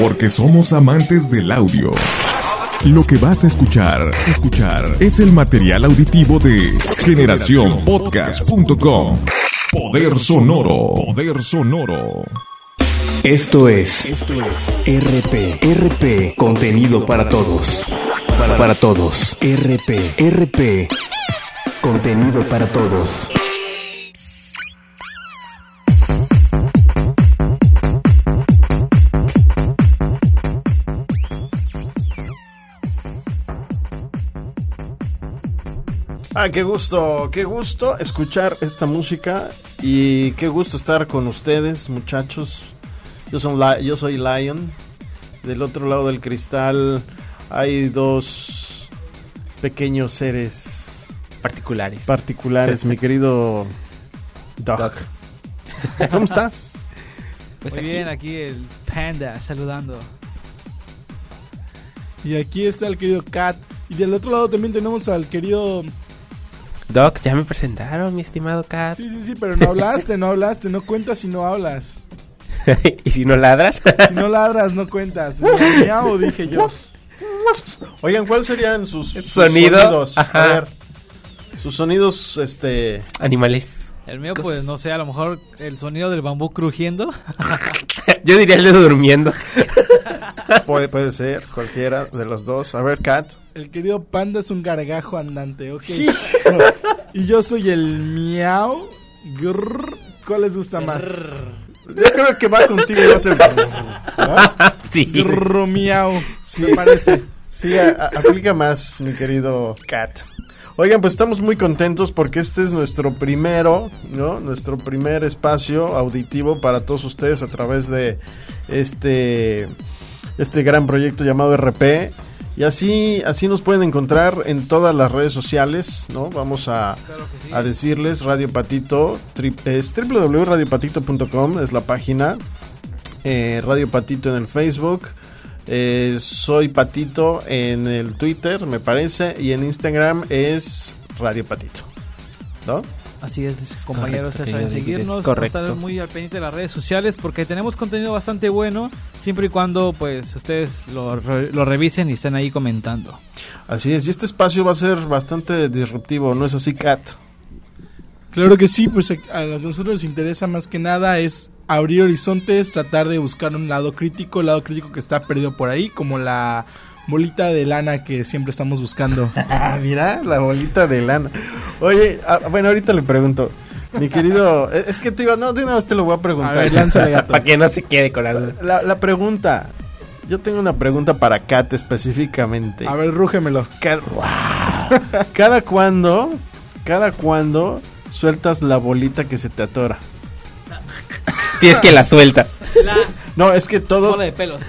Porque somos amantes del audio. Lo que vas a escuchar, escuchar es el material auditivo de generacionpodcast.com. Poder sonoro, poder sonoro. Esto es, Esto es RP, RP, contenido para todos. Para, para todos. RP, RP, contenido para todos. Ah, qué gusto, qué gusto escuchar esta música y qué gusto estar con ustedes, muchachos. Yo, son yo soy Lion. Del otro lado del cristal hay dos pequeños seres particulares. Particulares, mi querido Doc. ¿Cómo estás? Pues Muy bien, aquí el Panda saludando. Y aquí está el querido Cat. Y del otro lado también tenemos al querido Doc, ya me presentaron, mi estimado Cat. Sí, sí, sí, pero no hablaste, no hablaste, no cuentas si no hablas. ¿Y si no ladras? si no ladras, no cuentas. Miau, dije yo. Oigan, ¿cuáles serían sus, sonidos? A ver, sus sonidos, este... Animales. El mío, pues, no sé, a lo mejor el sonido del bambú crujiendo. yo diría el de durmiendo. puede, puede ser, cualquiera de los dos. A ver, Cat. El querido panda es un gargajo andante, ok. y yo soy el miau. ¿Cuál les gusta más? Yo creo que va contigo y va a ser. Sí. Grrr, miau. Me parece. Sí, aplica más, mi querido Cat. Oigan, pues estamos muy contentos porque este es nuestro primero, ¿no? Nuestro primer espacio auditivo para todos ustedes a través de este este gran proyecto llamado RP. Y así, así nos pueden encontrar en todas las redes sociales, ¿no? Vamos a, a decirles Radio Patito, es www.radiopatito.com es la página, eh, Radio Patito en el Facebook, eh, soy Patito en el Twitter, me parece, y en Instagram es Radio Patito, ¿no? Así es, compañeros, correcto, saben seguirnos, estar muy al pendiente de las redes sociales porque tenemos contenido bastante bueno, siempre y cuando pues ustedes lo, lo revisen y estén ahí comentando. Así es, y este espacio va a ser bastante disruptivo, ¿no es así, Kat? Claro que sí, pues a nosotros nos interesa más que nada es abrir horizontes, tratar de buscar un lado crítico, el lado crítico que está perdido por ahí, como la bolita de lana que siempre estamos buscando. Mira, la bolita de lana. Oye, ah, bueno, ahorita le pregunto. Mi querido, e, es que te digo, no, de una vez te lo voy a preguntar. A para que no se quede con algo. La, la pregunta, yo tengo una pregunta para Kat específicamente. A ver, rúgemelo. Cada cuando, cada cuando sueltas la bolita que se te atora. Si es que la suelta. no, es que todos,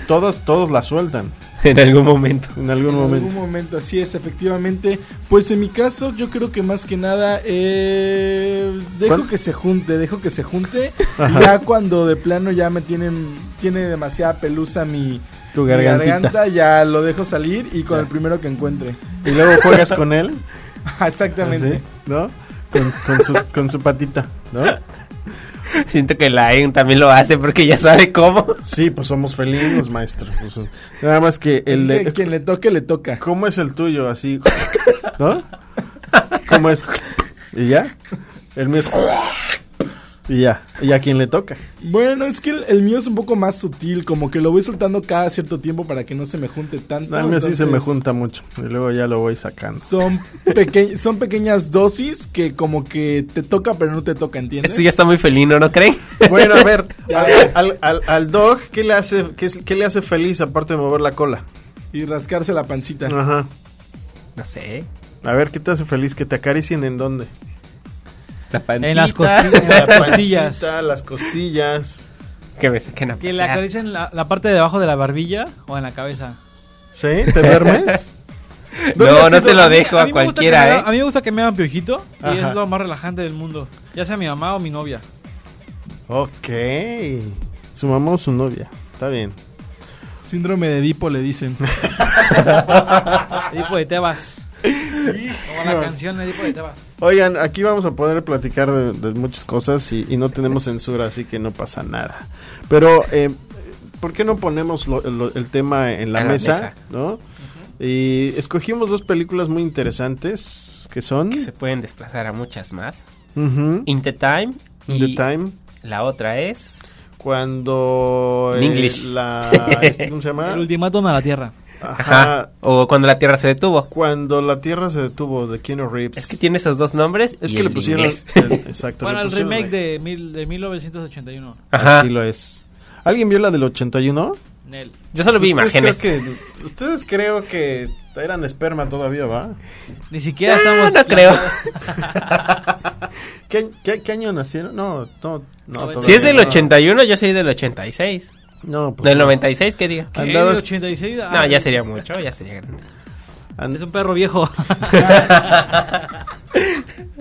todos, todos la sueltan. en algún momento. En algún momento. En algún momento, así es, efectivamente. Pues en mi caso, yo creo que más que nada, eh, dejo que se junte, dejo que se junte. Ya cuando de plano ya me tienen, tiene demasiada pelusa mi, tu garganta, ya lo dejo salir y con el primero que encuentre. Y luego juegas con él. Exactamente. ¿No? Con, con, su, con su patita, ¿no? Siento que la EN también lo hace porque ya sabe cómo. Sí, pues somos felinos, maestros. Pues, nada más que el de... quien le toque, le toca. ¿Cómo es el tuyo? Así, ¿no? ¿Cómo es? ¿Y ya? El mío es... Y ya, y a quien le toca. Bueno, es que el, mío es un poco más sutil, como que lo voy soltando cada cierto tiempo para que no se me junte tanto. A mí sí se me junta mucho y luego ya lo voy sacando. Son, son pequeñas dosis que como que te toca pero no te toca, ¿entiendes? Esto ya está muy felino, ¿no creen? Bueno, a ver, al, al, al, dog, ¿qué le, hace, qué, ¿qué le hace feliz aparte de mover la cola? Y rascarse la pancita. Ajá. No sé. A ver, ¿qué te hace feliz? ¿Que te acaricien en dónde? En las, costillas. las costillas. Que me saquen a Que le acaricien la, la parte de abajo de la barbilla o en la cabeza. ¿Sí? ¿Te duermes? no, no se lo dejo a, cualquiera, ¿eh? a mí me gusta que me hagan piojito y es lo más relajante del mundo. Ya sea mi mamá o mi novia. Ok. Su mamá o su novia. Está bien. Síndrome de Edipo le dicen. Edipo de Tebas. Como la canción de Edipo de Tebas. Oigan, aquí vamos a poder platicar de, muchas cosas y, no tenemos censura, así que no pasa nada. Pero eh, ¿por qué no ponemos el tema en la, mesa, ¿no? Y escogimos dos películas muy interesantes que son... Que se pueden desplazar a muchas más. In the Time. In the Time. La otra es... Cuando... En English. La, este, ¿Cómo se llama? El ultimátum a la Tierra. Ajá. O cuando la Tierra se detuvo. Cuando la Tierra se detuvo, de Keanu Reeves. Es que tiene esos dos nombres. Es que le pusieron. exacto. Bueno, el remake de, mil, de 1981. Ajá. Así lo es. ¿Alguien vio la del 81? Nel. Yo solo vi imágenes. que, ustedes creo que eran esperma todavía, ¿va? Ni siquiera estamos. No creo. ¿Qué, qué, año nacieron? No, no, no. Si es del 81, yo soy del 86. No, pues Del 96, ¿qué diga? ¿Qué? ¿Del 86? Ah, no, ya sería mucho, ya sería grande. Es un perro viejo.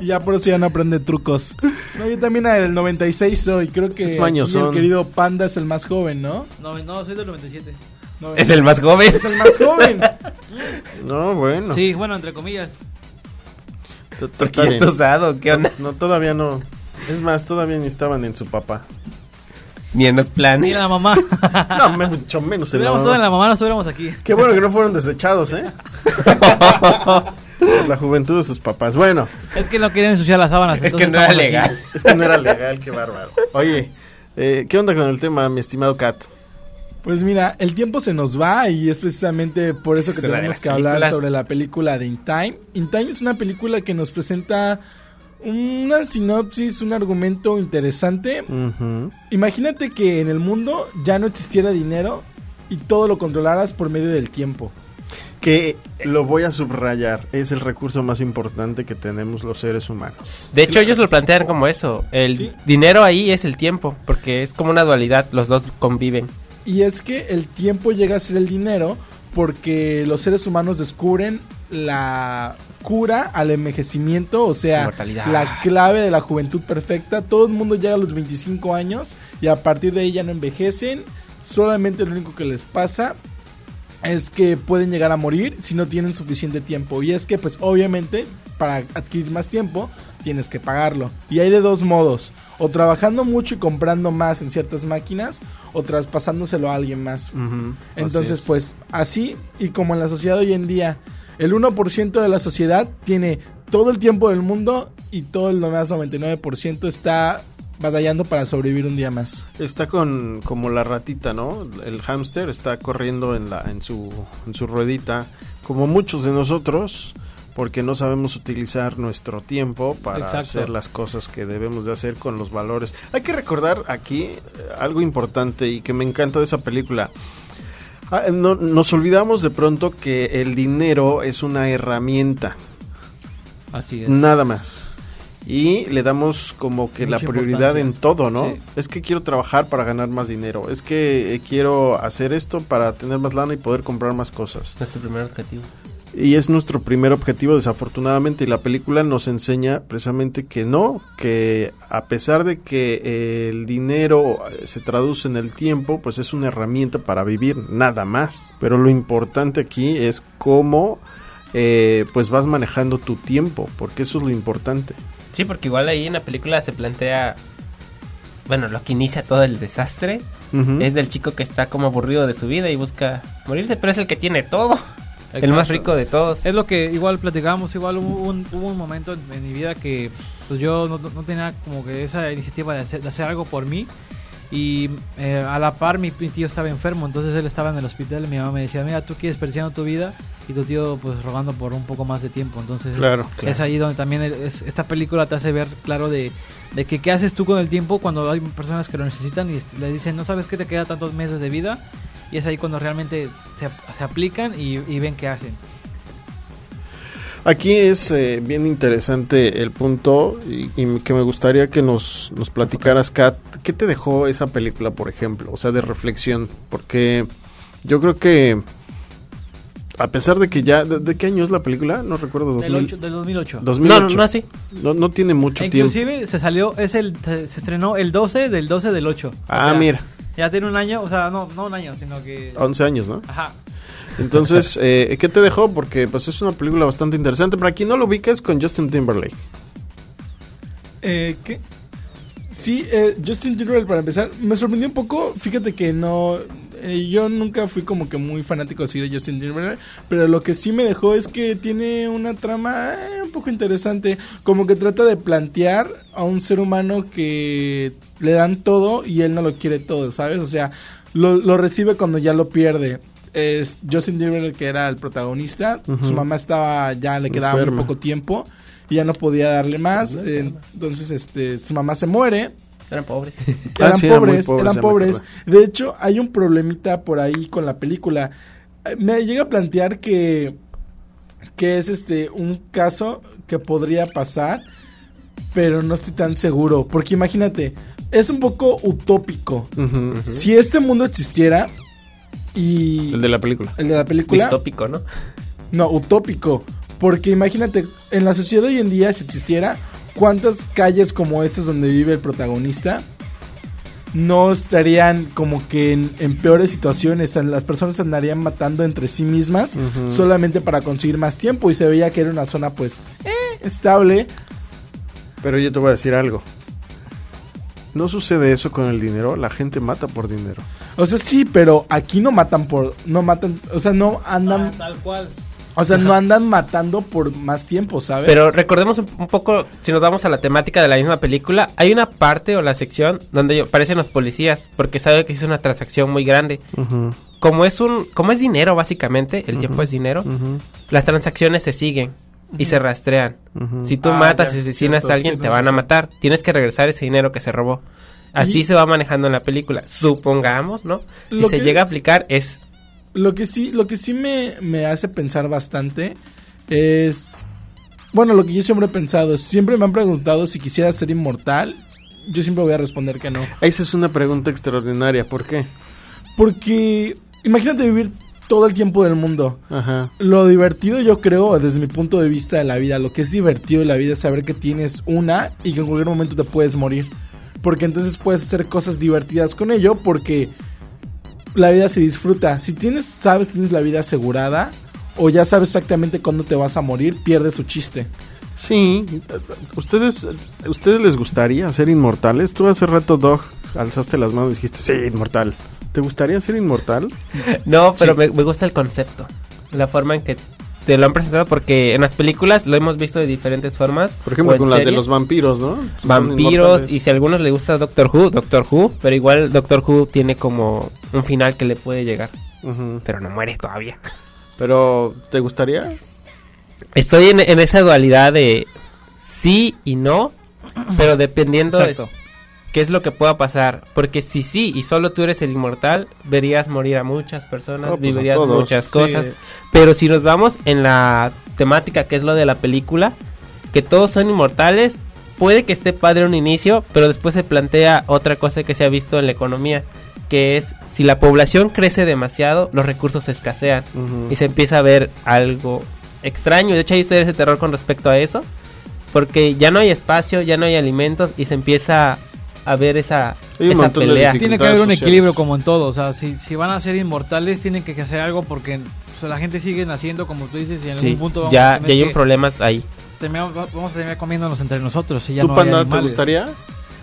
ya por eso ya no aprende trucos. No, yo también del 96 soy. Creo que el querido Panda es el más joven, ¿no? No, no soy del 97. ¿Es el más joven? Es el más joven. no, bueno. Sí, bueno, entre comillas. ¿Por qué usado? ¿Qué onda? No, todavía no. Es más, todavía ni estaban en su papá. Ni en los planes. Ni en la mamá. no, mucho menos en la mamá. en la mamá, no estuviéramos aquí. Qué bueno que no fueron desechados, ¿eh? la juventud de sus papás. Bueno. Es que no querían ensuciar las sábanas. Es que no era legal. Es que no era legal, qué bárbaro. Oye, eh, ¿qué onda con el tema, mi estimado Kat? Pues mira, el tiempo se nos va y es precisamente por eso que tenemos que hablar sobre la película de In Time. In Time es una película que nos presenta una sinopsis, un argumento interesante. Imagínate que en el mundo ya no existiera dinero y todo lo controlaras por medio del tiempo. Que lo voy a subrayar, es el recurso más importante que tenemos los seres humanos. De hecho, ellos lo plantean como eso. El dinero ahí es el tiempo, porque es como una dualidad, los dos conviven. Y es que el tiempo llega a ser el dinero porque los seres humanos descubren la cura al envejecimiento, o sea, la clave de la juventud perfecta. Todo el mundo llega a los 25 años y a partir de ahí ya no envejecen. Solamente lo único que les pasa es que pueden llegar a morir si no tienen suficiente tiempo. Y es que, pues obviamente, para adquirir más tiempo, tienes que pagarlo. Y hay de dos modos. O trabajando mucho y comprando más en ciertas máquinas, o traspasándoselo a alguien más. Entonces, pues así, y como en la sociedad hoy en día el 1% de la sociedad tiene todo el tiempo del mundo y todo el demás 99% está batallando para sobrevivir un día más. Está con como la ratita, ¿no? El hámster está corriendo en la en su en su ruedita como muchos de nosotros porque no sabemos utilizar nuestro tiempo para hacer las cosas que debemos de hacer con los valores. Hay que recordar aquí eh, algo importante y que me encanta de esa película. Ah, no, nos olvidamos de pronto que el dinero es una herramienta. Así es. Nada más. Y le damos como que la prioridad en todo, ¿no? Es que quiero trabajar para ganar más dinero. Es que quiero hacer esto para tener más lana y poder comprar más cosas. Primer objetivo. Y es nuestro primer objetivo, desafortunadamente, y la película nos enseña precisamente que no, que a pesar de que el dinero se traduce en el tiempo, pues es una herramienta para vivir, nada más. Pero lo importante aquí es cómo eh, pues vas manejando tu tiempo, porque eso es lo importante. Sí, porque igual ahí en la película se plantea, bueno, lo que inicia todo el desastre es del chico que está como aburrido de su vida y busca morirse, pero es el que tiene todo. El más rico de todos. Es lo que igual platicábamos, igual hubo un, hubo un momento en, mi vida que pues yo no, tenía como que esa iniciativa de hacer, de hacer algo por mí. Y eh, a la par mi, tío estaba enfermo, entonces él estaba en el hospital y mi mamá me decía, mira, tú quieres perdiendo tu vida y tu tío pues rogando por un poco más de tiempo. Entonces es, ahí donde también es, esta película te hace ver claro de, de que qué haces tú con el tiempo cuando hay personas que lo necesitan y le dicen, no sabes que te queda tantos meses de vida y es ahí cuando realmente se, se aplican y, ven qué hacen. Aquí es eh, bien interesante el punto y, que me gustaría que nos, nos platicaras, Kat, ¿qué te dejó esa película, por ejemplo? O sea, de reflexión, porque yo creo que a pesar de que ya, ¿de, qué año es la película? No recuerdo. 2000, del 2008. 2008. No, no, no, sí. no, no tiene mucho tiempo. Inclusive se salió, es el, se, estrenó el 12 del 12 del 8. Ah, mira. Ya tiene un año, o sea, no, no un año, sino que... 11 años, ¿no? Ajá. Entonces, eh, ¿qué te dejó? Porque pues es una película bastante interesante. Para quien no lo ubiques, con Justin Timberlake. Eh, ¿Qué? Sí, eh, Justin Timberlake, para empezar, me sorprendió un poco. Fíjate que no... Eh, yo nunca fui como que muy fanático de seguir a Justin Timberlake, pero lo que sí me dejó es que tiene una trama eh, un poco interesante, como que trata de plantear a un ser humano que le dan todo y él no lo quiere todo, ¿sabes? O sea, lo, lo recibe cuando ya lo pierde. Es Justin Timberlake que era el protagonista, su mamá estaba ya le quedaba Enferma. muy poco tiempo y ya no podía darle más, eh, entonces este su mamá se muere Eran pobres. Ah, eran sí, eran pobres, pobres, eran pobres. De hecho, hay un problemita por ahí con la película. Eh, Me llega a plantear que que es este un caso que podría pasar, pero no estoy tan seguro, porque imagínate, es un poco utópico. Si este mundo existiera y El de la película. el de la película Distópico, ¿no? no, utópico. Porque imagínate, en la sociedad de hoy en día, si existiera, ¿cuántas calles como estas donde vive el protagonista no estarían como que en, en peores situaciones? Las personas andarían matando entre sí mismas solamente para conseguir más tiempo. Y se veía que era una zona, pues, eh, estable. Pero yo te voy a decir algo. No sucede eso con el dinero, la gente mata por dinero. O sea, sí, pero aquí no matan por. No matan. O sea, no andan. tal cual. O sea, no andan matando por más tiempo, ¿sabes? Pero recordemos un, un poco, si nos vamos a la temática de la misma película, hay una parte o la sección donde aparecen los policías, porque sabe que es una transacción muy grande. Como es un, como es dinero básicamente, el tiempo es dinero, las transacciones se siguen y se rastrean. Si tú Ah, matas y asesinas cierto, a alguien, te van a sí. matar. Tienes que regresar ese dinero que se robó. Así Y- se va manejando en la película. Supongamos, ¿no? Si Lo se que- llega a aplicar es Lo que sí, lo que sí me, me hace pensar bastante es. Bueno, lo que yo siempre he pensado es. Siempre me han preguntado si quisiera ser inmortal. Yo siempre voy a responder que no. Esa es una pregunta extraordinaria. ¿Por qué? Porque. Imagínate vivir todo el tiempo del mundo. Ajá. Lo divertido, yo creo, desde mi punto de vista de la vida, lo que es divertido de la vida es saber que tienes una y que en cualquier momento te puedes morir. Porque entonces puedes hacer cosas divertidas con ello, porque la vida se disfruta. Si tienes, sabes, tienes la vida asegurada, o ya sabes exactamente cuándo te vas a morir, pierde su chiste. Sí. ¿Ustedes, ¿Ustedes les gustaría ser inmortales? Tú hace rato, Dog, alzaste las manos y dijiste, sí, inmortal. ¿Te gustaría ser inmortal? No, pero me, me gusta el concepto. La forma en que te lo han presentado, porque en las películas lo hemos visto de diferentes formas. Por ejemplo, con las de los vampiros, ¿no? Vampiros. Y si a algunos les gusta Doctor Who, Doctor Who. Pero igual Doctor Who tiene como un final que le puede llegar. Pero no muere todavía. Pero, ¿te gustaría? Estoy en, en esa dualidad de sí y no. Pero dependiendo de Exacto. Qué es lo que pueda pasar. Porque si sí y solo tú eres el inmortal, verías morir a muchas personas, pues, a vivirías todos. muchas Sí. cosas. Pero si nos vamos en la temática que es lo de la película, que todos son inmortales, puede que esté padre un inicio, pero después se plantea otra cosa que se ha visto en la economía, que es si la población crece demasiado, los recursos escasean y se empieza a ver algo extraño. De hecho, hay historias de terror con respecto a eso, porque ya no hay espacio, ya no hay alimentos y se empieza a ver esa, Hay un esa montón de pelea. Tiene que haber un sociales. equilibrio como en todo. O sea, si, si van a ser inmortales, tienen que hacer algo porque o sea, la gente sigue naciendo, como tú dices, y en Sí, algún punto vamos ya, a tener ya hay un que problema ahí. vamos a terminar comiéndonos entre nosotros. Y ya ¿Tú, no Panda, te gustaría?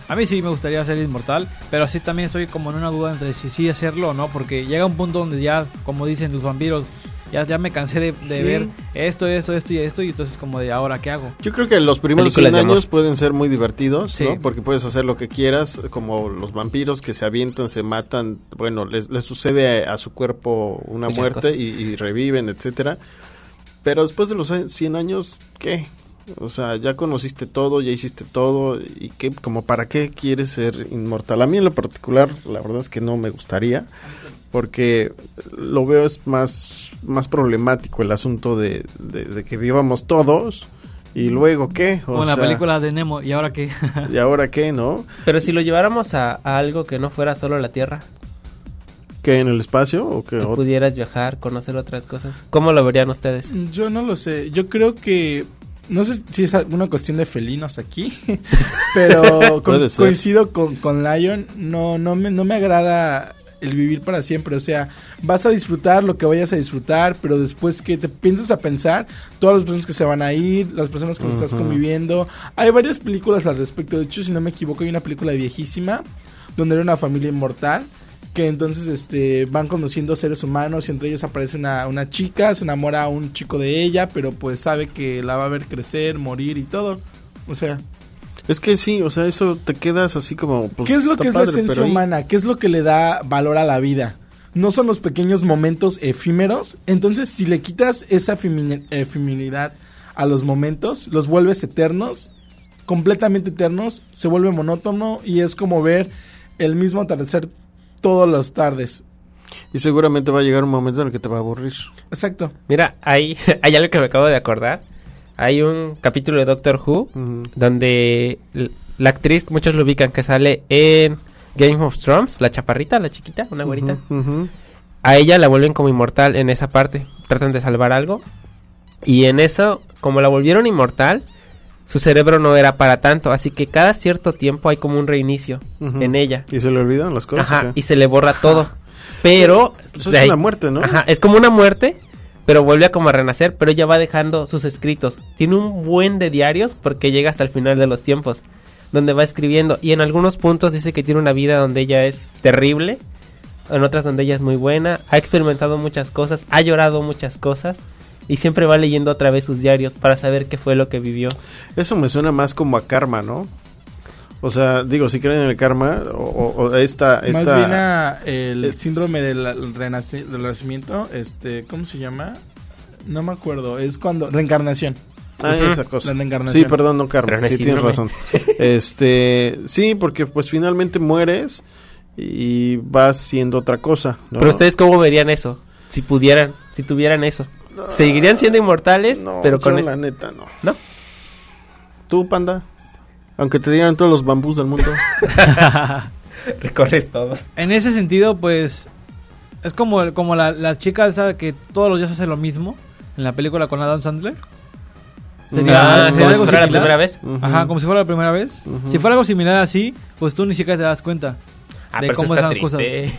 A mí sí me gustaría ser inmortal, pero así también estoy como en una duda entre si sí hacerlo o no, porque llega un punto donde ya, como dicen los vampiros, ya, ya me cansé de, de Sí. ver esto, esto, esto y esto, y entonces como de ahora, ¿qué hago? Yo creo que los primeros Películas 100 de amor. años pueden ser muy divertidos, Sí. ¿no? Porque puedes hacer lo que quieras, como los vampiros que se avientan, se matan, bueno, les, les sucede a, a su cuerpo una Muchas muerte y, y reviven, etcétera. Pero después de los a- 100 años, ¿qué? O sea, ya conociste todo, ya hiciste todo, y qué, como para qué quieres ser inmortal. A mí en lo particular, la verdad es que no me gustaría, porque lo veo es más, más problemático el asunto de, de- de que vivamos todos, y luego qué? O Como en la sea, película de Nemo, ¿y ahora qué? ¿Y ahora qué, no? Pero si lo lleváramos a, a algo que no fuera solo la Tierra, ¿Qué en el espacio? ¿O qué? ot- pudieras viajar, conocer otras cosas, ¿cómo lo verían ustedes? Yo no lo sé. Yo creo que. No sé si es alguna cuestión de felinos aquí. pero co- coincido con, con Lion. No, no, me, no me agrada el vivir para siempre. O sea, vas a disfrutar lo que vayas a disfrutar. Pero después que te piensas a pensar, todas las personas que se van a ir, las personas con las que estás conviviendo. Hay varias películas al respecto. De hecho, si no me equivoco, hay una película viejísima donde era una familia inmortal que entonces este van conociendo seres humanos y entre ellos aparece una, una chica, se enamora a un chico de ella, pero pues sabe que la va a ver crecer, morir y todo. O sea, Es que sí, o sea, eso te quedas así como... pues, ¿qué es lo que es la esencia humana? ¿Qué es lo que le da valor a la vida? No son los pequeños momentos efímeros. Entonces, si le quitas esa femini- efemeridad a los momentos, los vuelves eternos, completamente eternos, se vuelve monótono y es como ver el mismo atardecer todas las tardes. Y seguramente va a llegar un momento en el que te va a aburrir. Exacto. Mira, hay, hay algo que me acabo de acordar. Hay un capítulo de Doctor Who donde la actriz, muchos lo ubican, que sale en Game of Thrones, la chaparrita, la chiquita, una güerita. A ella la vuelven como inmortal en esa parte. Tratan de salvar algo. Y en eso, como la volvieron inmortal, su cerebro no era para tanto. Así que cada cierto tiempo hay como un reinicio en ella. ¿Y se le olvidan las cosas? Ajá, y se le borra todo. Pero... Eso de es ahí- una muerte, ¿no? Ajá, es como una muerte, pero vuelve a como a renacer, pero ella va dejando sus escritos. Tiene un buen de diarios porque llega hasta el final de los tiempos, donde va escribiendo. Y en algunos puntos dice que tiene una vida donde ella es terrible, en otras donde ella es muy buena, ha experimentado muchas cosas, ha llorado muchas cosas. Y siempre va leyendo otra vez sus diarios para saber qué fue lo que vivió. Eso me suena más como a karma, ¿no? O sea, digo, si creen en el karma, o, esta, esta... Más bien a el es- síndrome del, renaci- del renacimiento, este, ¿cómo se llama? No me acuerdo, es cuando reencarnación. Ah, esa cosa. La reencarnación. Sí, perdón, no karma. Sí, tienes razón. Este, sí, porque pues finalmente mueres y vas siendo otra cosa. ¿no? Pero ustedes cómo verían eso? Si pudieran, si tuvieran eso. Seguirían siendo inmortales, No, pero con yo eso. la neta no. ¿No? Tú, panda. Aunque te dieran todos los bambús del mundo. Recorres todos. En ese sentido, pues es como, como la, la chica esa que todos los días hace lo mismo en la película con Adam Sandler. Ah, sería como si algo fuera la similar. primera vez. Ajá, como si fuera la primera vez. Si fuera algo similar así, pues tú ni siquiera te das cuenta. Ah, de pero cómo están las triste.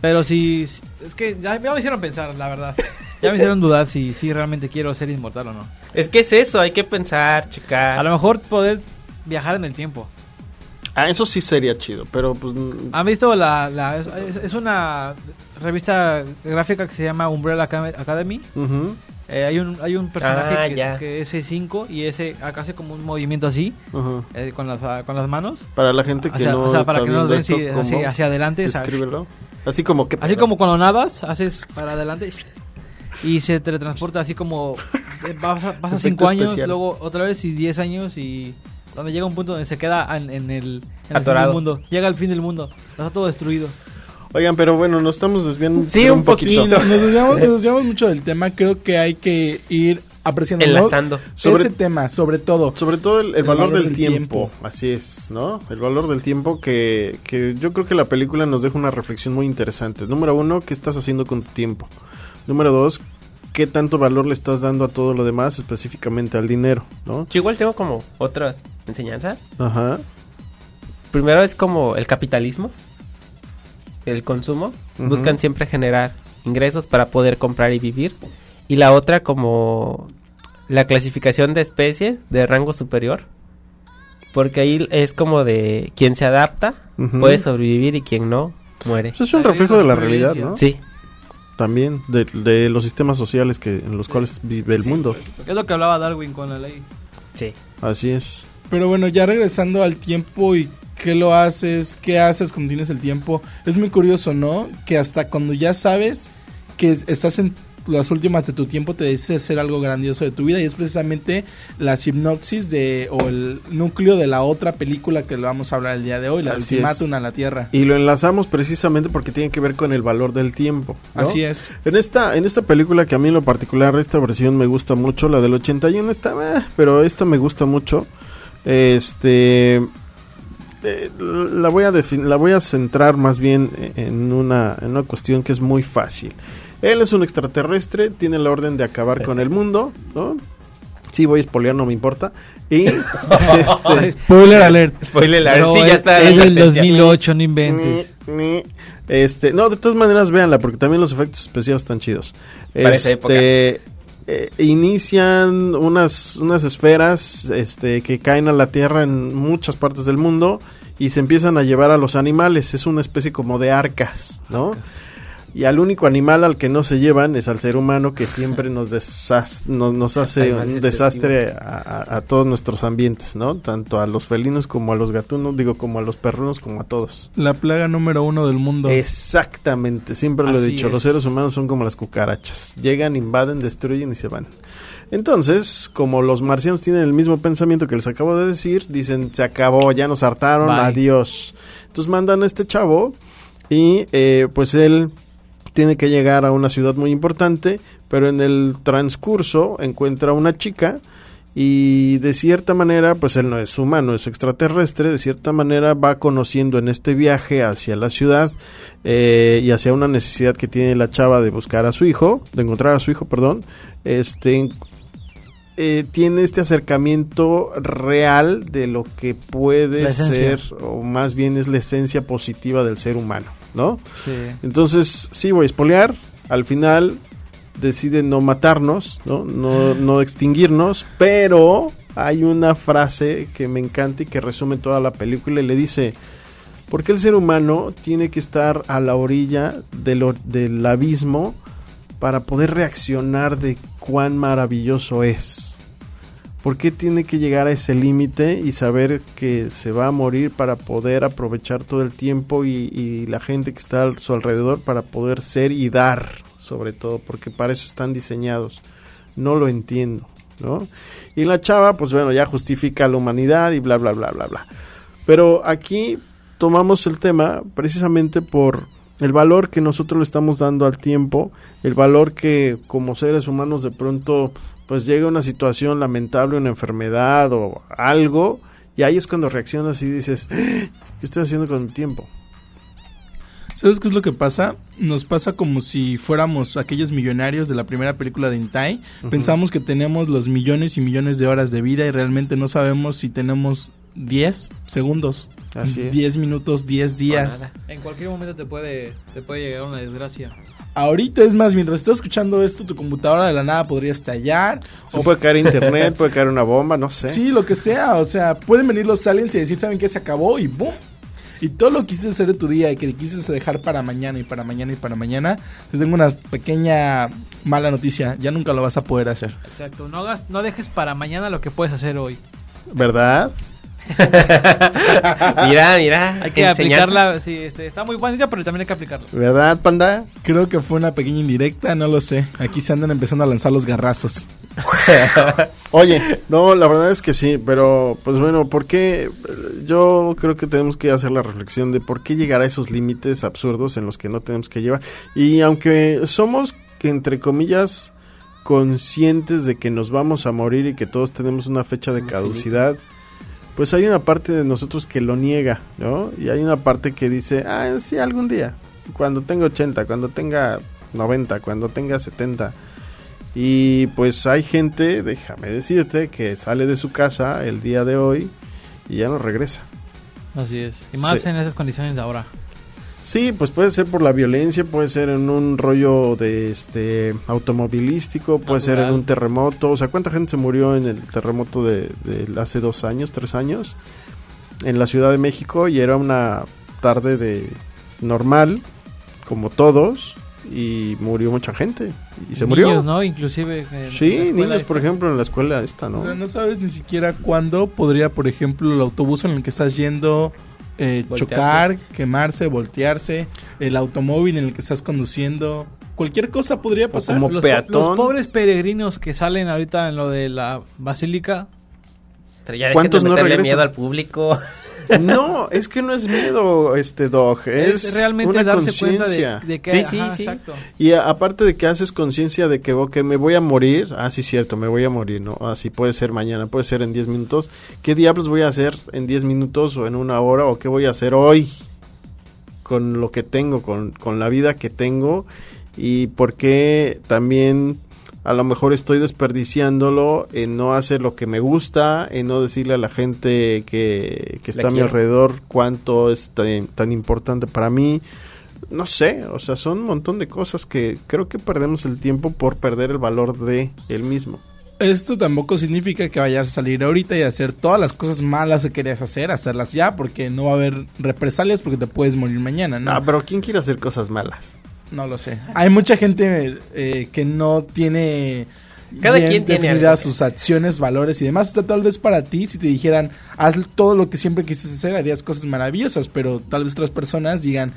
Pero si, es que ya, ya me hicieron pensar, la verdad. Ya me hicieron dudar si, si realmente quiero ser inmortal o no. Es que es eso, hay que pensar, checar. A lo mejor poder viajar en el tiempo. Ah, eso sí sería chido, pero pues... ¿Han visto la, la es, una revista gráfica que se llama Umbrella Acad- Academy? Eh, hay un hay un personaje Ah, que, es, que es C5 y ese acá hace como un movimiento así eh, con las con las manos. Para la gente que O sea, no o sea, está para que no nos ven hacia adelante, ¿sabes? Descríbelo. Así como que... Así como cuando nadas, haces para adelante y se teletransporta así como eh, vas a, vas a cinco años, especial. luego otra vez y 10 años y donde llega un punto donde se queda en, en el, en el fin del mundo. Llega al fin del mundo, está todo destruido. Oigan, pero bueno, nos estamos desviando Sí, un Sí, nos desviamos, nos desviamos mucho del tema. Creo que hay que ir apreciando ¿no? Enlazando. Sobre- ese tema, sobre todo. Sobre todo el, el valor, del, tiempo. Así es, ¿no? El valor del tiempo que, que yo creo que la película nos deja una reflexión muy interesante. Número uno, ¿qué estás haciendo con tu tiempo? Número dos, ¿qué tanto valor le estás dando a todo lo demás, específicamente al dinero, ¿no? Yo igual tengo como otras enseñanzas. Ajá. Primero es como el capitalismo, el consumo. Buscan siempre generar ingresos para poder comprar y vivir. Y la otra como la clasificación de especies de rango superior. Porque ahí es como de quien se adapta puede sobrevivir y quien no muere. Pues es un reflejo de la realidad, ¿no? Sí, También de, de los sistemas sociales que en los cuales vive el mundo. Es lo que hablaba Darwin con la ley. sí. Así es. Pero bueno, ya regresando al tiempo y qué lo haces, qué haces cuando tienes el tiempo. Es muy curioso, ¿no? Que hasta cuando ya sabes que estás en las últimas de tu tiempo te decides hacer algo grandioso de tu vida y es precisamente la sinopsis de o el núcleo de la otra película que le vamos a hablar el día de hoy, la Así Ultimátum a la Tierra. Y lo enlazamos precisamente porque tiene que ver con el valor del tiempo. ¿no? Así es. En esta, en esta película que a mí en lo particular, esta versión me gusta mucho, la del 81 está, eh, pero esta me gusta mucho. Este, eh, la voy a la voy a centrar más bien en una, en una cuestión que es muy fácil. Él es un extraterrestre, tiene la orden de acabar con el mundo, ¿no? Sí, voy a espolear, no me importa. Y este, Spoiler alert. Spoiler alert. Sí, ya es, está. es del advertencia. 2008, no inventes. Ni- ni- Este, no, de todas maneras véanla porque también los efectos especiales están chidos. Para esa Este, eh, inician unas unas esferas este que caen a la Tierra en muchas partes del mundo y se empiezan a llevar a los animales. Es una especie como de arcas, ¿no? Y al único animal al que no se llevan es al ser humano que siempre nos, desas- nos, nos hace un desastre a, a- a todos nuestros ambientes, ¿no? Tanto a los felinos como a los gatunos, digo, como a los perrunos, como a todos. La plaga número uno del mundo. Exactamente, siempre lo he dicho, los es. seres humanos son como las cucarachas, llegan, invaden, destruyen y se van. Entonces, como los marcianos tienen el mismo pensamiento que les acabo de decir, dicen, se acabó, ya nos hartaron, Bye. adiós. Entonces mandan a este chavo y eh, pues él tiene que llegar a una ciudad muy importante, pero en el transcurso encuentra una chica y de cierta manera, pues él no es humano, es extraterrestre, de cierta manera va conociendo en este viaje hacia la ciudad eh, y hacia una necesidad que tiene la chava de buscar a su hijo, de encontrar a su hijo, perdón, este eh, tiene este acercamiento real de lo que puede ser, o más bien es la esencia positiva del ser humano, ¿no? Sí. Entonces, sí, voy a espolear. Al final decide no matarnos, ¿no? No, no extinguirnos, pero hay una frase que me encanta y que resume toda la película y le dice, ¿por qué el ser humano tiene que estar a la orilla de lo- del abismo para poder reaccionar de cuán maravilloso es? ¿Por qué tiene que llegar a ese límite y saber que se va a morir para poder aprovechar todo el tiempo y, la gente que está a su alrededor para poder ser y dar, sobre todo, porque para eso están diseñados? No lo entiendo, ¿no? Y la chava, pues bueno, ya justifica la humanidad y bla, bla, bla, bla, bla. Pero aquí tomamos el tema precisamente por el valor que nosotros le estamos dando al tiempo, el valor que como seres humanos de pronto pues llega una situación lamentable, una enfermedad o algo, y ahí es cuando reaccionas y dices, "¿Qué estoy haciendo con mi tiempo? ¿Sabes qué es lo que pasa? Nos pasa como si fuéramos aquellos millonarios de la primera película de Intai. Pensamos que tenemos los millones y millones de horas de vida y realmente no sabemos si tenemos 10 segundos, Así es. 10 minutos, 10 días. En cualquier momento te puede, te puede llegar una desgracia. Ahorita es más, mientras estás escuchando esto, tu computadora de la nada podría estallar. O puede caer internet, puede caer una bomba, no sé. Sí, lo que sea. O sea, pueden venir los aliens y decir, ¿saben qué? Se acabó y ¡boom! Y todo lo que quisiste hacer de tu día y que quisiste dejar para mañana y para mañana y para mañana, te tengo una pequeña mala noticia. Ya nunca lo vas a poder hacer. Exacto. No, hagas, no dejes para mañana lo que puedes hacer hoy. ¿Verdad? Mira, mira. Hay que aplicarla. Sí, este, está muy bonita, pero también hay que aplicarla. ¿Verdad, panda? Creo que fue una pequeña indirecta, no lo sé. Aquí se andan empezando a lanzar los garrazos. Oye, no, la verdad es que sí, pero pues bueno, ¿por qué? Yo creo que tenemos que hacer la reflexión de por qué llegar a esos límites absurdos en los que no tenemos que llevar. Y aunque somos, que entre comillas, conscientes de que nos vamos a morir y que todos tenemos una fecha de caducidad, pues hay una parte de nosotros que lo niega, ¿no? Y hay una parte que dice, ah, sí, algún día, cuando tenga 80, cuando tenga 90, cuando tenga 70. Y pues hay gente, déjame decirte, que sale de su casa el día de hoy y ya no regresa. Así es. Y más Sí. en esas condiciones de ahora. Sí, pues puede ser por la violencia, puede ser en un rollo de este automovilístico, puede ser en un terremoto. O sea, ¿cuánta gente se murió en el terremoto de, de hace dos años, tres años? En la Ciudad de México y era una tarde de normal, como todos, y murió mucha gente. Y se murió. Niños, ¿no? Inclusive. en la Sí, escuela niños, esta. por ejemplo, en la escuela esta, ¿no? O sea, no sabes ni siquiera cuándo podría, por ejemplo, el autobús en el que estás yendo eh, chocar, quemarse, voltearse, el automóvil en el que estás conduciendo. Cualquier cosa podría pasar. como Los, po- peatón. los pobres peregrinos que salen ahorita en lo de la basílica. Pero ya dejen ¿Cuántos de no meterle regresan? miedo al público. No, es que no es miedo, este dog, es, Es, realmente una darse cuenta de, que. Sí, sí, ajá, sí. Exacto. Y a- aparte de que haces conciencia de que, ok, me voy a morir, ah, sí, cierto, me voy a morir, ¿no? Así puede ser mañana, puede ser en 10 minutos. ¿Qué diablos voy a hacer en 10 minutos o en una hora o qué voy a hacer hoy con lo que tengo, con, con la vida que tengo? Y por qué también a lo mejor estoy desperdiciándolo en no hacer lo que me gusta, en no decirle a la gente que, que La está a mi quiero. alrededor cuánto es tan, tan importante para mí. No sé, o sea, son un montón de cosas que creo que perdemos el tiempo por perder el valor de él mismo. esto tampoco significa que vayas a salir ahorita y hacer todas las cosas malas que querías hacer, hacerlas ya, porque no va a haber represalias porque te puedes morir mañana, ¿no? No, pero ¿quién quiere hacer cosas malas? No lo sé. Hay mucha gente eh, que no tiene Cada bien quien tiene definidas sus acciones, valores y demás. O sea, tal vez para ti, si te dijeran, haz todo lo que siempre quisiste hacer, harías cosas maravillosas, pero tal vez otras personas digan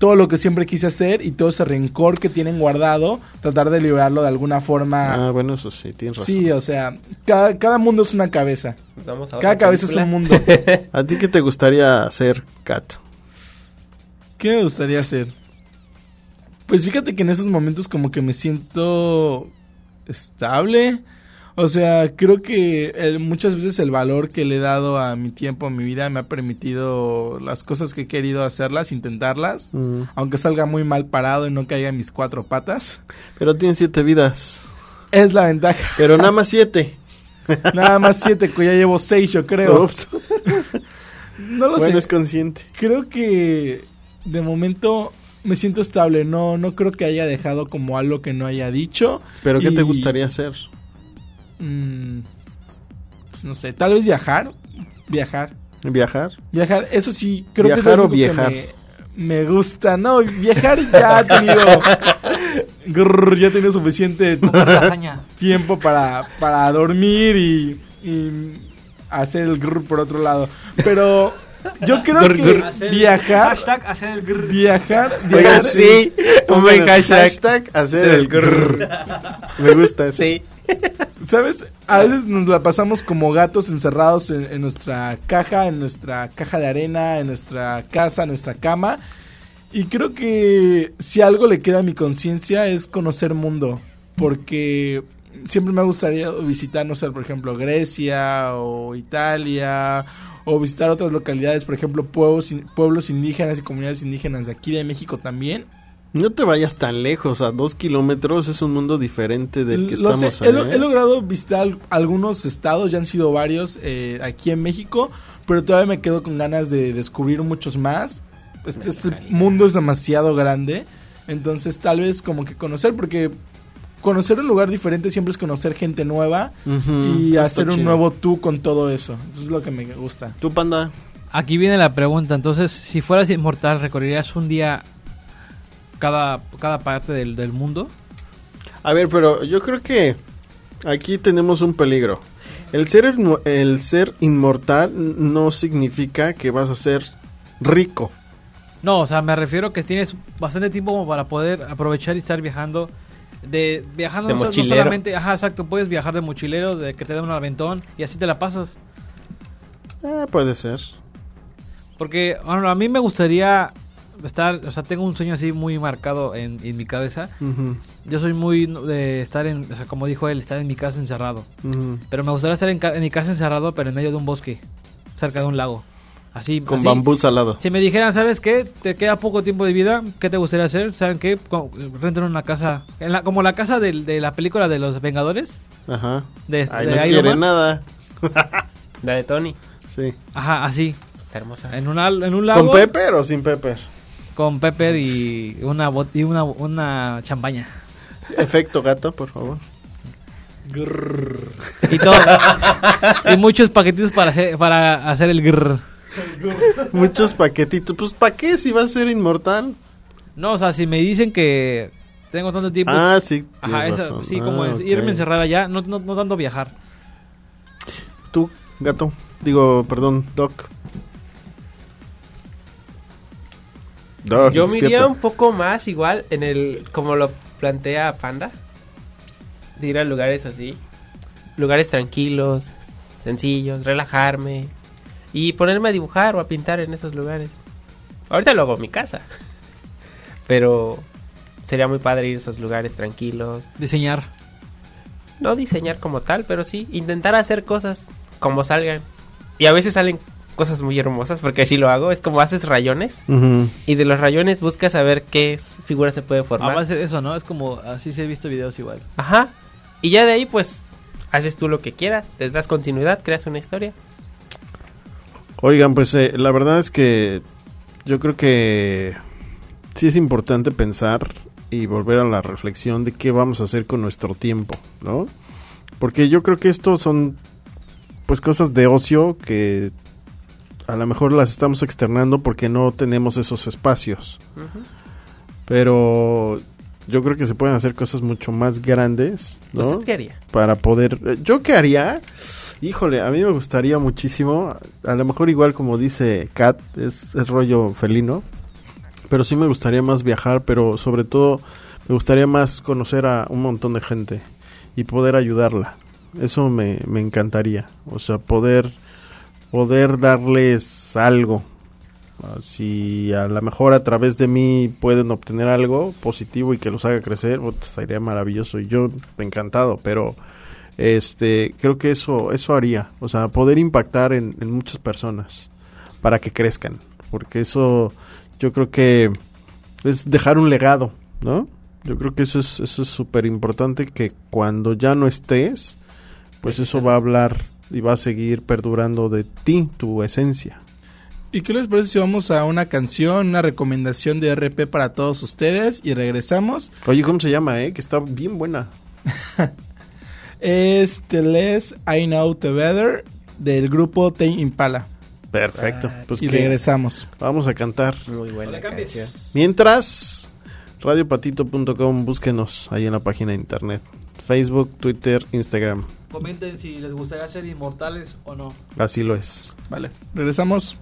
todo lo que siempre quise hacer y todo ese rencor que tienen guardado, tratar de liberarlo de alguna forma. Ah, bueno, eso sí, tienes razón. sí, o sea, cada, cada mundo es una cabeza. Nos vamos a Cada cabeza es un mundo. ¿A ti qué te gustaría hacer, Kat? ¿Qué me gustaría hacer? Pues fíjate que en esos momentos como que me siento estable. O sea, creo que el- muchas veces el valor que le he dado a mi tiempo, a mi vida, me ha permitido las cosas que he querido hacerlas, intentarlas. Aunque salga muy mal parado y no caiga en mis cuatro patas. Pero tienes siete vidas. Es la ventaja. Pero nada más siete. Nada más siete, que ya llevo seis, yo creo. Ups. No lo Bueno, sé. es consciente. creo que de momento me siento estable. No, no creo que haya dejado como algo que no haya dicho. ¿Pero qué te gustaría hacer? Mm, pues no sé, tal vez viajar. Viajar. ¿Viajar? Viajar, eso sí, creo que es ¿Viajar o único que viajar? Me, me gusta. No, viajar ya he tenido. Grrr, ya tenido suficiente tiempo para, para dormir y, y hacer el grrr por otro lado. Pero yo creo que viajar. Hashtag hacer el grrr. Viajar, Oigan, viajar sí. Un buen hashtag. hacer el grrr. Me gusta, sí. ¿Sabes? A veces nos la pasamos como gatos encerrados en, en nuestra caja, en nuestra caja de arena, en nuestra casa, en nuestra cama. Y creo que si algo le queda a mi conciencia es conocer mundo. Porque siempre me gustaría visitar, no sé, por ejemplo, Grecia o Italia. O visitar otras localidades, por ejemplo, pueblos, pueblos indígenas y comunidades indígenas de aquí de México también. No te vayas tan lejos, a dos kilómetros es un mundo diferente del que Lo sé, estamos he, ¿eh? logrado visitar al- algunos estados, ya han sido varios eh, aquí en México, pero todavía me quedo con ganas de descubrir muchos más. Este, este mundo es demasiado grande, entonces tal vez como que conocer, porque conocer un lugar diferente siempre es conocer gente nueva y hacer un chido. nuevo tú con todo eso. Eso es lo que me gusta. ¿Tú, panda? Aquí viene la pregunta. Entonces, si fueras inmortal, ¿recorrerías un día cada, cada parte del, del mundo? A ver, pero yo creo que aquí tenemos un peligro. El ser, el ser inmortal no significa que vas a ser rico. No, o sea, me refiero que tienes bastante tiempo como para poder aprovechar y estar viajando. De viajando De no, solamente, ajá, exacto, puedes viajar de mochilero, de que te den un aventón y así te la pasas. Ah, puede ser. Porque bueno, a mí me gustaría estar, o sea, tengo un sueño así muy marcado en, en mi cabeza. Yo soy muy de estar en, o sea, como dijo él, estar en mi casa encerrado. Pero me gustaría estar en, en mi casa encerrado, pero en medio de un bosque, cerca de un lago. Así, Con así. bambú salado. Si me dijeran, ¿sabes qué? Te queda poco tiempo de vida, ¿qué te gustaría hacer? ¿Saben qué? Renten una casa, en la- como la casa del- de, la película de los Vengadores, Ajá. de, Ay, de no Iron quiere Man. nada. La de Tony. Sí. Ajá, así, Está hermosa. en, una, en un lago ¿Con Pepper o sin Pepper? con Pepper y una, bot- y una, una champaña. Efecto gato, por favor. Y todo. y muchos paquetitos para hacer, para hacer el grrr. Muchos paquetitos. Pues, ¿para qué si vas a ser inmortal? No, o sea, si me dicen que tengo tanto tiempo... Ah, sí. Ajá, eso, sí, como Ah, es- ok. irme a encerrar allá, no, no, no tanto viajar. Tú, gato. Digo, perdón, Doc. Doc, Yo me iría un poco más igual en el, como lo plantea Panda, de ir a lugares así, lugares tranquilos, sencillos, relajarme y ponerme a dibujar o a pintar en esos lugares. Ahorita lo hago en mi casa, pero sería muy padre ir a esos lugares tranquilos, Diseñar. no diseñar como tal, pero sí intentar hacer cosas como salgan. Y a veces salen cosas muy hermosas porque así lo hago, es como haces rayones y de los rayones buscas saber qué figura se puede A formar. base de eso, ¿no? Es como, así se he visto videos igual. Ajá. Y ya de ahí, pues, haces tú lo que quieras, te das continuidad, creas una historia. Oigan, pues eh, la verdad es que yo creo que sí es importante pensar y volver a la reflexión de qué vamos a hacer con nuestro tiempo, ¿no? Porque yo creo que esto son pues cosas de ocio que a lo mejor las estamos externando porque no tenemos esos espacios. Pero yo creo que se pueden hacer cosas mucho más grandes, ¿no? ¿Usted qué haría? Para poder... eh, ¿Yo qué haría? Híjole, a mí me gustaría muchísimo, a lo mejor igual como dice Kat, es, es rollo felino, pero sí me gustaría más viajar, pero sobre todo me gustaría más conocer a un montón de gente y poder ayudarla. Eso me, me encantaría, o sea, poder, poder darles algo. Ah, Si a lo mejor a través de mí pueden obtener algo positivo y que los haga crecer, estaría maravilloso y yo encantado, pero este creo que eso eso haría. O sea poder impactar en, en muchas personas para que crezcan. Porque eso yo creo que es dejar un legado no yo creo que eso es eso es súper importante que cuando ya no estés pues eso va a hablar y va a seguir perdurando de ti tu esencia. ¿Y qué les parece si vamos a una canción, una recomendación de RP para todos ustedes y regresamos? oye cómo se llama eh que está bien buena Es The Less I Know The Better del grupo Tame Impala. perfecto pues y que regresamos. vamos a cantar Muy buena canción. Mientras, radiopatito.com, búsquenos ahí en la página de internet. Facebook, Twitter, Instagram. Comenten si les gustaría ser inmortales o no. Así lo es. Vale, regresamos.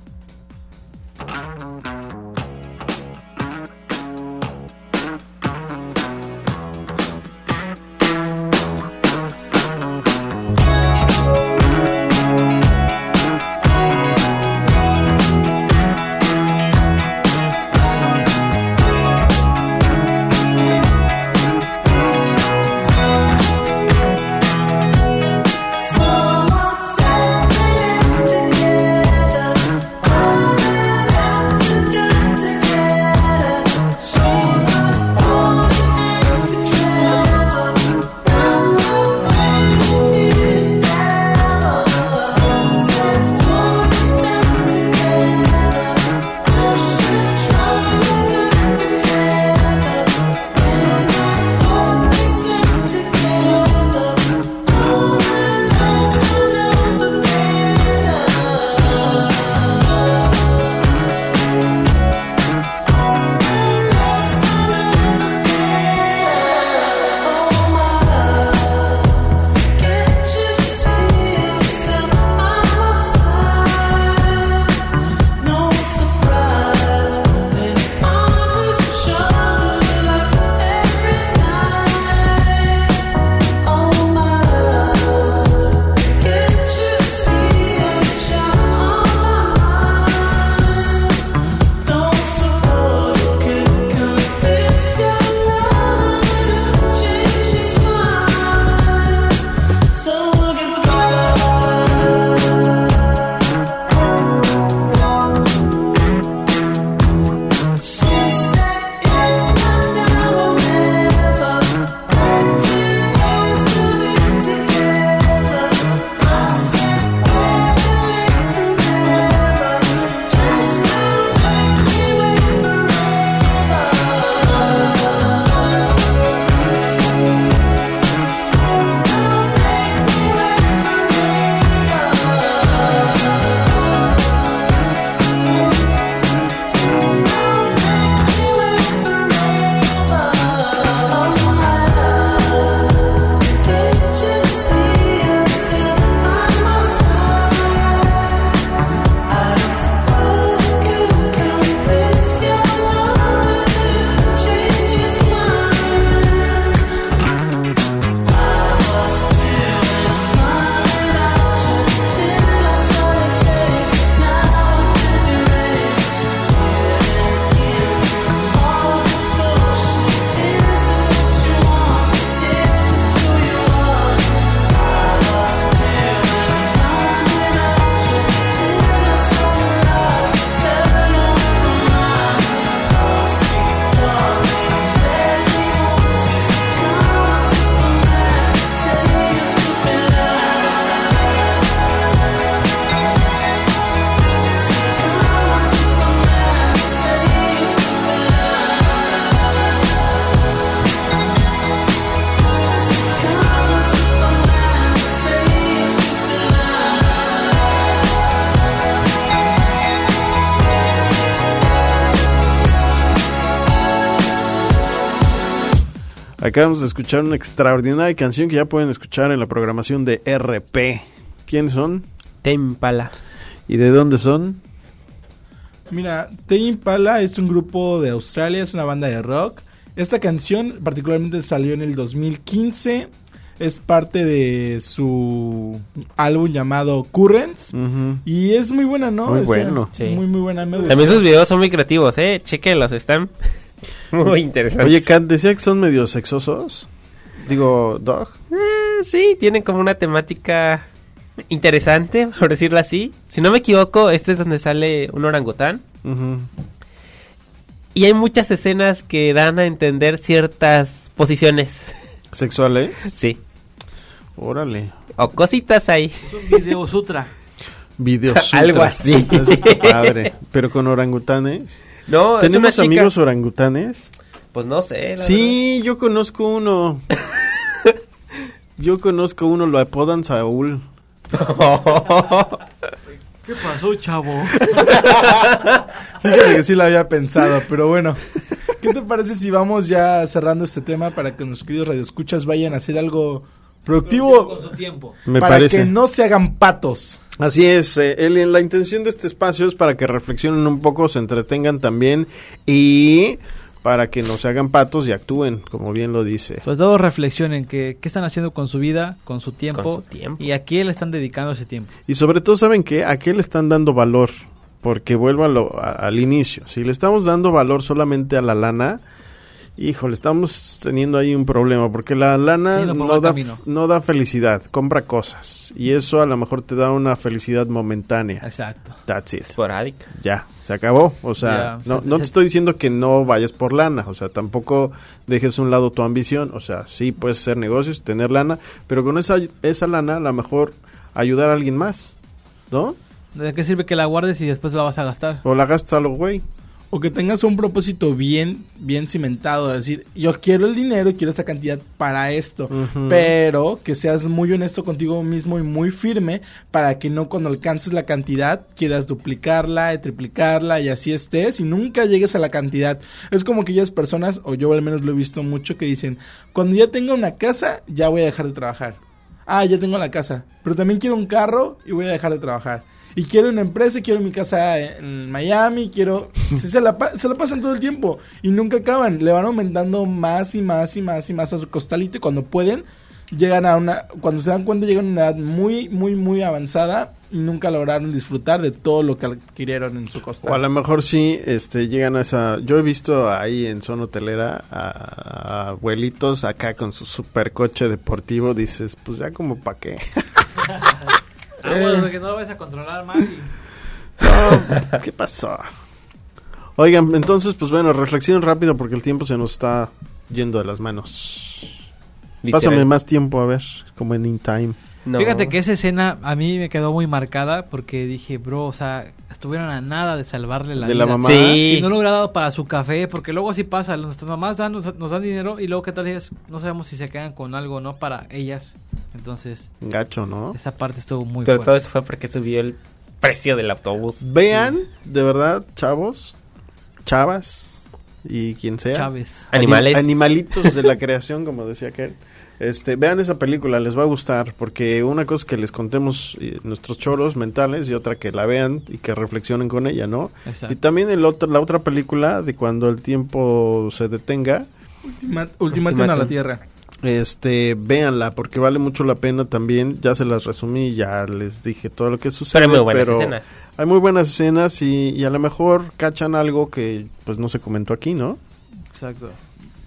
Acabamos de escuchar una extraordinaria canción que ya pueden escuchar en la programación de RP. ¿Quiénes son? Tempala. ¿Y de dónde son? Mira, Tame Impala es un grupo de Australia, es una banda de rock. Esta canción particularmente salió en el 2015. Es parte de su álbum llamado Currents. Y es muy buena, ¿no? Muy O sea, bueno. Sí. Muy, muy buena. Me gusta. También sus videos son muy creativos, ¿eh? Chequenlos, están muy interesantes. Oye, Kat, decía que son medio sexosos. Digo, Dog. Eh, sí, tienen como una temática interesante, por decirlo así. Si no me equivoco, este es donde sale un orangután. Y hay muchas escenas que dan a entender ciertas posiciones. ¿Sexuales? Sí. Órale. O cositas ahí. Es un video sutra. Video Algo así. Eso está padre. Pero con orangutanes. No, es una ¿Tenemos chica- amigos orangutanes? Pues no sé. la Sí, yo conozco uno. Yo conozco uno, lo apodan Saúl. ¿Qué pasó, chavo? Fíjate que sí lo había pensado, pero bueno. ¿Qué te parece si vamos ya cerrando este tema para que nuestros queridos radioescuchas vayan a hacer algo productivo Con su tiempo. Me para parece. que no se hagan patos? Así es, eh, la intención de este espacio es para que reflexionen un poco, se entretengan también y para que no se hagan patos y actúen, como bien lo dice. Sobre todo reflexionen que qué están haciendo con su vida, con su tiempo, Con su tiempo. y a qué le están dedicando ese tiempo. Y sobre todo, ¿saben qué? ¿A qué le están dando valor? Porque vuelvo a lo- a- al inicio. Si le estamos dando valor solamente a la lana, híjole, estamos teniendo ahí un problema. Porque la lana no da, no da felicidad, compra cosas. Y eso a lo mejor te da una felicidad momentánea. Exacto. That's it. Esporádica. Ya, se acabó. O sea, no, no te estoy diciendo que no vayas por lana. O sea, tampoco dejes a un lado tu ambición. O sea, sí puedes hacer negocios, tener lana, pero con esa, esa lana a lo mejor ayudar a alguien más. ¿No? ¿De qué sirve que la guardes y después la vas a gastar? O la gastas a lo güey. O que tengas un propósito bien, bien cimentado, de decir, yo quiero el dinero y quiero esta cantidad para esto, pero que seas muy honesto contigo mismo y muy firme para que no cuando alcances la cantidad quieras duplicarla, y triplicarla y así estés y nunca llegues a la cantidad. Es como que aquellas personas, o yo al menos lo he visto mucho, que dicen, cuando ya tenga una casa, ya voy a dejar de trabajar. Ah, ya tengo la casa, pero también quiero un carro y voy a dejar de trabajar. Y quiero una empresa, y quiero mi casa en Miami, quiero... Se, se la, pa- se la pasan todo el tiempo y nunca acaban. Le van aumentando más y más y más y más a su costalito y cuando pueden, llegan a una... Cuando se dan cuenta, llegan a una edad muy, muy, muy avanzada y nunca lograron disfrutar de todo lo que adquirieron en su costal. O a lo mejor sí este, llegan a esa... Yo he visto ahí en zona hotelera a, a abuelitos acá con su supercoche deportivo. Dices, pues ya como pa' qué. Ah, bueno, de que no lo vas a controlar No, ¿Qué pasó? Oigan, entonces, pues bueno, reflexión rápido porque el tiempo se nos está yendo de las manos. Literal. Pásame más tiempo, a ver, como en In Time. No. Fíjate que esa escena a mí me quedó muy marcada porque dije, bro, o sea, estuvieron a nada de salvarle la De vida. la mamá. Sí. Si no lo hubiera dado para su café, porque luego así pasa, nuestras mamás dan, nos, nos dan dinero y luego qué tal es, no sabemos si se quedan con algo o no para ellas. Entonces, Gacho, ¿no? esa parte estuvo muy Pero todo fuerte. eso fue porque subió el precio del autobús. Vean, de verdad, chavos, chavas y quien sea. Chávez. Animales. Anim- animalitos de la creación, como decía aquel. Este, vean esa película, les va a gustar, porque una cosa es que les contemos eh, nuestros choros mentales y otra que la vean y que reflexionen con ella, ¿no? Exacto. Y también el otro, la otra película de cuando el tiempo se detenga, Ultima- Ultimátum a la. Tierra. este, véanla, porque vale mucho la pena también. Ya se las resumí, ya les dije todo lo que sucede. Pero hay muy buenas pero escenas. Hay muy buenas escenas y, y a lo mejor cachan algo que pues no se comentó aquí, ¿no? Exacto.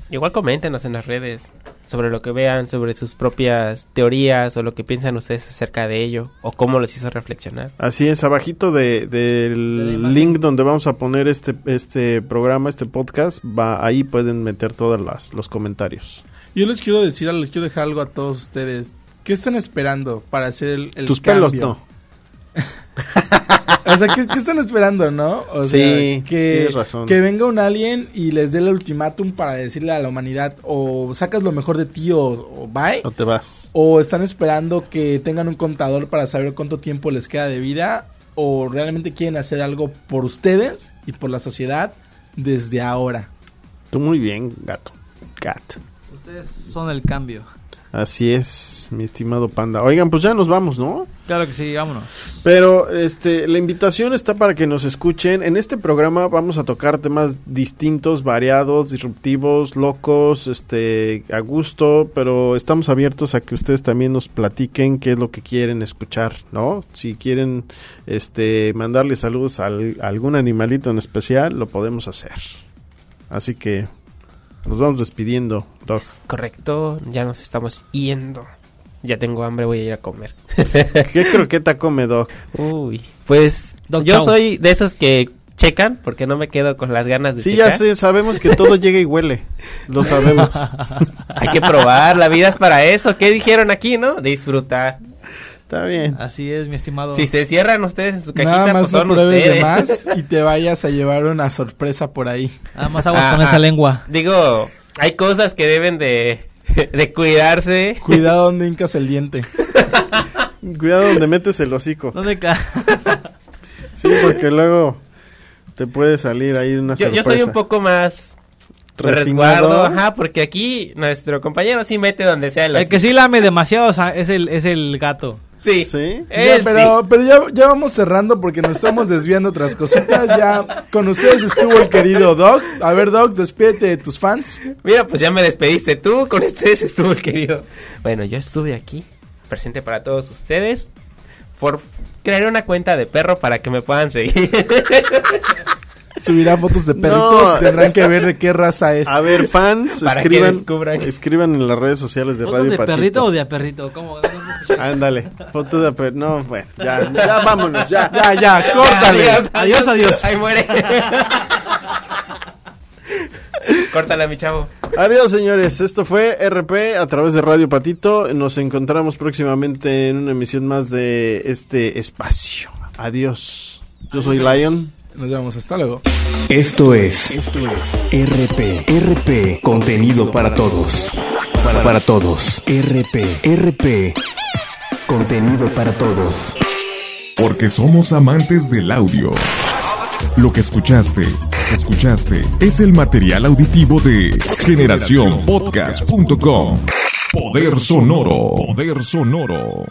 Igual coméntenos en las redes sobre lo que vean, sobre sus propias teorías o lo que piensan ustedes acerca de ello o cómo los hizo reflexionar. Así es, abajito de- De del imagen. link donde vamos a poner este, este programa, este podcast, va ahí pueden meter todos los comentarios. Yo les quiero decir, les quiero dejar algo a todos ustedes. ¿Qué están esperando para hacer el, el Tus pelos no. O sea, ¿qué, qué están esperando, no? O Sí, sea, que, tienes razón. Que venga un alien y les dé el ultimátum para decirle a la humanidad o sacas lo mejor de ti o, o bye. No te vas. O están esperando que tengan un contador para saber cuánto tiempo les queda de vida. O realmente quieren hacer algo por ustedes y por la sociedad desde ahora. Tú muy bien, gato. Cat. Ustedes son el cambio. Así es, mi estimado panda. Oigan, pues ya nos vamos, ¿no? Claro que sí, vámonos. Pero este, la invitación está para que nos escuchen. En este programa vamos a tocar temas distintos, variados, disruptivos, locos, este, a gusto, pero estamos abiertos a que ustedes también nos platiquen qué es lo que quieren escuchar, ¿no? Si quieren este mandarle saludos al- a algún animalito en especial, lo podemos hacer. Así que nos vamos despidiendo, Doc. Correcto, ya nos estamos yendo. Ya tengo hambre, voy a ir a comer. ¿Qué croqueta come, Doc? Uy, pues Doc yo Chow. soy de esos que checan porque no me quedo con las ganas de Sí, checar. ya sé, sabemos que todo llega y huele. Lo sabemos. Hay que probar, la vida es para eso. ¿Qué dijeron aquí, no? Disfrutar. Está bien. Así es, mi estimado. Si se cierran ustedes en su cajita, Nada más pues no son pruebes de ustedes. más y te vayas a llevar una sorpresa por ahí. Nada más aguas Ah, con esa ah. lengua. Digo, hay cosas que deben de, de cuidarse. Cuidado donde hincas el diente. Cuidado donde metes el hocico. ¿Dónde ca Sí, porque luego te puede salir ahí una Yo, yo sorpresa. soy un poco más resguardo, ajá, porque aquí nuestro compañero sí mete donde sea el El que sí lame demasiado o sea, es el, es el gato. Sí. ¿Sí? Ya, Él pero pero ya, ya vamos cerrando porque nos estamos desviando otras cositas. Ya con ustedes estuvo el querido Doc. A ver, Doc, despídete de tus fans. Mira, pues ya me despediste tú, con ustedes estuvo el querido. Bueno, yo estuve aquí, presente para todos ustedes, por crear una cuenta de perro para que me puedan seguir. Subirá fotos de perritos. No. Tendrán que ver de qué raza es. A ver, fans, escriban, escriban en las redes sociales de ¿Fotos Radio de Patito. perrito o de a perrito? ¿Cómo? Ándale, fotos de. No, bueno, ya, ya vámonos, ya. Ya, ya, córtale. Adiós, adiós. Ahí muere. Córtala, mi chavo. Adiós, señores. Esto fue RP a través de Radio Patito. Nos encontramos próximamente en una emisión más de este espacio. Adiós. Yo soy Lion. Nos vemos, hasta luego. Esto es, esto es RP, RP, contenido para todos. Para, para todos. RP, RP, contenido para todos. Porque somos amantes del audio. Lo que escuchaste, escuchaste, es el material auditivo de generacionpodcast.com. Poder sonoro, poder sonoro.